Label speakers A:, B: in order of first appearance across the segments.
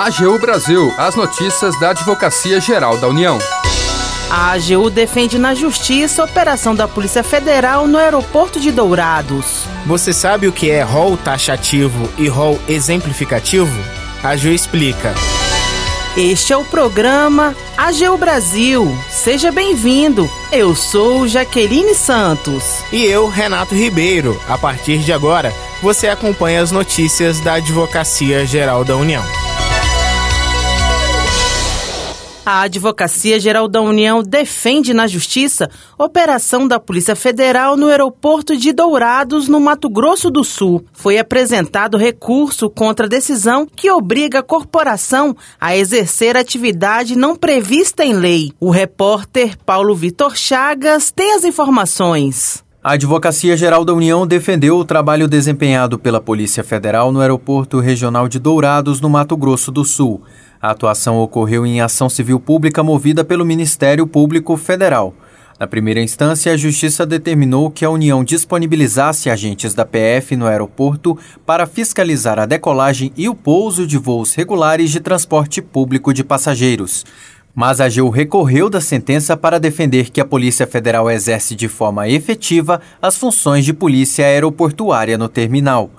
A: AGU Brasil, as notícias da Advocacia Geral da União.
B: A AGU defende na justiça a operação da Polícia Federal no aeroporto de Dourados.
C: Você sabe o que é rol taxativo e rol exemplificativo? A AGU explica.
B: Este é o programa AGU Brasil. Seja bem-vindo. Eu sou Jaqueline Santos.
C: E eu, Renato Ribeiro. A partir de agora, você acompanha as notícias da Advocacia Geral da União.
B: A Advocacia Geral da União defende na Justiça operação da Polícia Federal no aeroporto de Dourados, no Mato Grosso do Sul. Foi apresentado recurso contra a decisão que obriga a corporação a exercer atividade não prevista em lei. O repórter Paulo Vitor Chagas tem as informações.
D: A Advocacia Geral da União defendeu o trabalho desempenhado pela Polícia Federal no Aeroporto Regional de Dourados, no Mato Grosso do Sul. A atuação ocorreu em ação civil pública movida pelo Ministério Público Federal. Na primeira instância, a Justiça determinou que a União disponibilizasse agentes da PF no aeroporto para fiscalizar a decolagem e o pouso de voos regulares de transporte público de passageiros. Mas a AGU recorreu da sentença para defender que a Polícia Federal exerce de forma efetiva as funções de polícia aeroportuária no terminal.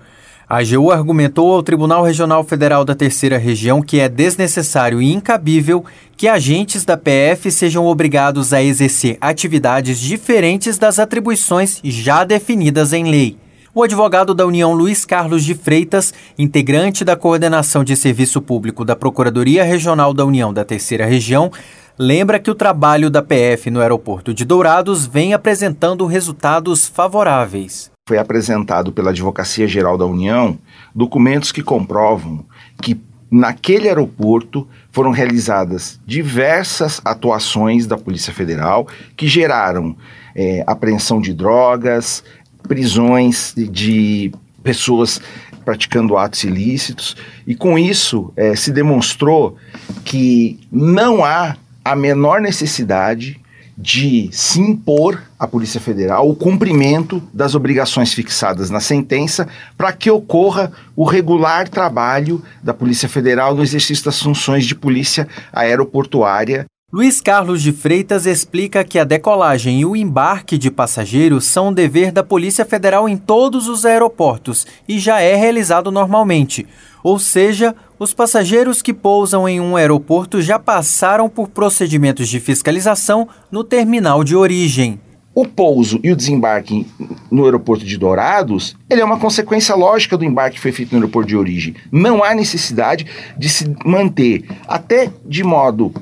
D: A AGU argumentou ao Tribunal Regional Federal da Terceira Região que é desnecessário e incabível que agentes da PF sejam obrigados a exercer atividades diferentes das atribuições já definidas em lei. O advogado da União Luiz Carlos de Freitas, integrante da coordenação de serviço público da Procuradoria Regional da União da Terceira Região, lembra que o trabalho da PF no aeroporto de Dourados vem apresentando resultados favoráveis
E: foi apresentado pela Advocacia Geral da União documentos que comprovam que naquele aeroporto foram realizadas diversas atuações da Polícia Federal que geraram é, apreensão de drogas, prisões de pessoas praticando atos ilícitos, e com isso é, se demonstrou que não há a menor necessidade de se impor à Polícia Federal o cumprimento das obrigações fixadas na sentença para que ocorra o regular trabalho da Polícia Federal no exercício das funções de polícia aeroportuária.
D: Luiz Carlos de Freitas explica que a decolagem e o embarque de passageiros são dever da Polícia Federal em todos os aeroportos e já é realizado normalmente. Ou seja, os passageiros que pousam em um aeroporto já passaram por procedimentos de fiscalização no terminal de origem.
E: O pouso e o desembarque no aeroporto de Dourados, ele é uma consequência lógica do embarque que foi feito no aeroporto de origem. Não há necessidade de se manter, até de modo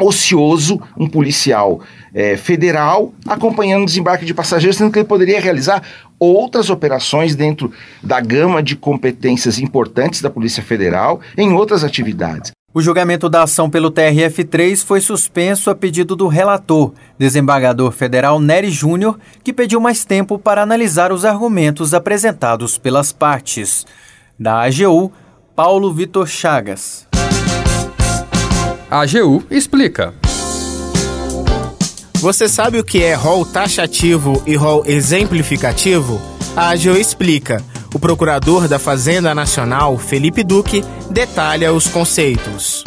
E: ocioso, um policial é, federal acompanhando o desembarque de passageiros, sendo que ele poderia realizar outras operações dentro da gama de competências importantes da Polícia Federal em outras atividades.
D: O julgamento da ação pelo TRF3 foi suspenso a pedido do relator, desembargador federal Nery Júnior, que pediu mais tempo para analisar os argumentos apresentados pelas partes. Da AGU, Paulo Vitor Chagas.
A: A AGU explica.
C: Você sabe o que é rol taxativo e rol exemplificativo? A AGU explica. O procurador da Fazenda Nacional, Felipe Duque, detalha os conceitos.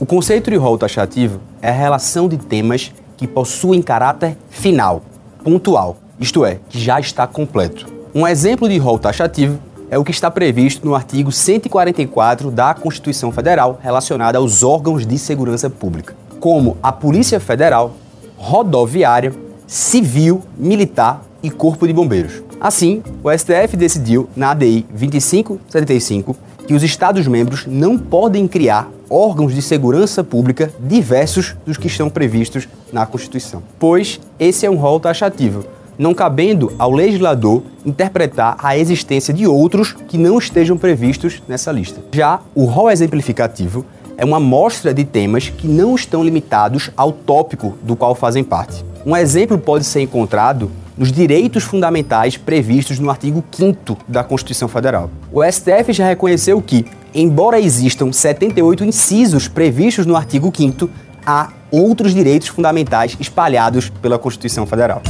F: O conceito de rol taxativo é a relação de temas que possuem caráter final, pontual, isto é, que já está completo. Um exemplo de rol taxativo é o que está previsto no artigo 144 da Constituição Federal relacionado aos órgãos de segurança pública, como a Polícia Federal, rodoviária, civil, militar e corpo de bombeiros. Assim, o STF decidiu, na ADI 2575, que os Estados-membros não podem criar órgãos de segurança pública diversos dos que estão previstos na Constituição, pois esse é um rol taxativo, não cabendo ao legislador interpretar a existência de outros que não estejam previstos nessa lista. Já o rol exemplificativo é uma mostra de temas que não estão limitados ao tópico do qual fazem parte. Um exemplo pode ser encontrado nos direitos fundamentais previstos no artigo 5 da Constituição Federal. O STF já reconheceu que, embora existam 78 incisos previstos no artigo 5 há outros direitos fundamentais espalhados pela Constituição Federal.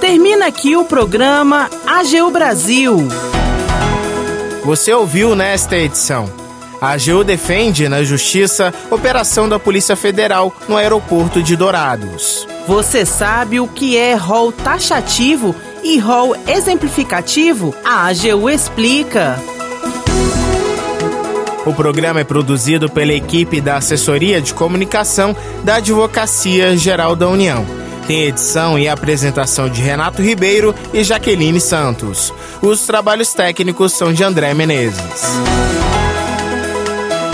B: Termina aqui o programa AGU Brasil.
C: Você ouviu nesta edição A AGU defende na Justiça operação da Polícia Federal no aeroporto de Dourados.
B: Você sabe o que é rol taxativo e rol exemplificativo? A AGU explica.
C: O programa é produzido pela equipe da Assessoria de Comunicação da Advocacia Geral da União. Tem edição e apresentação de Renato Ribeiro e Jaqueline Santos. Os trabalhos técnicos são de André Menezes.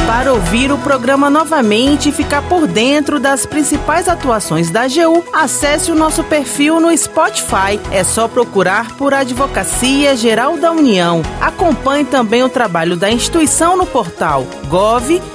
B: Para ouvir o programa novamente e ficar por dentro das principais atuações da AGU, acesse o nosso perfil no Spotify. É só procurar por Advocacia Geral da União. Acompanhe também o trabalho da instituição no portal gov.br/agu.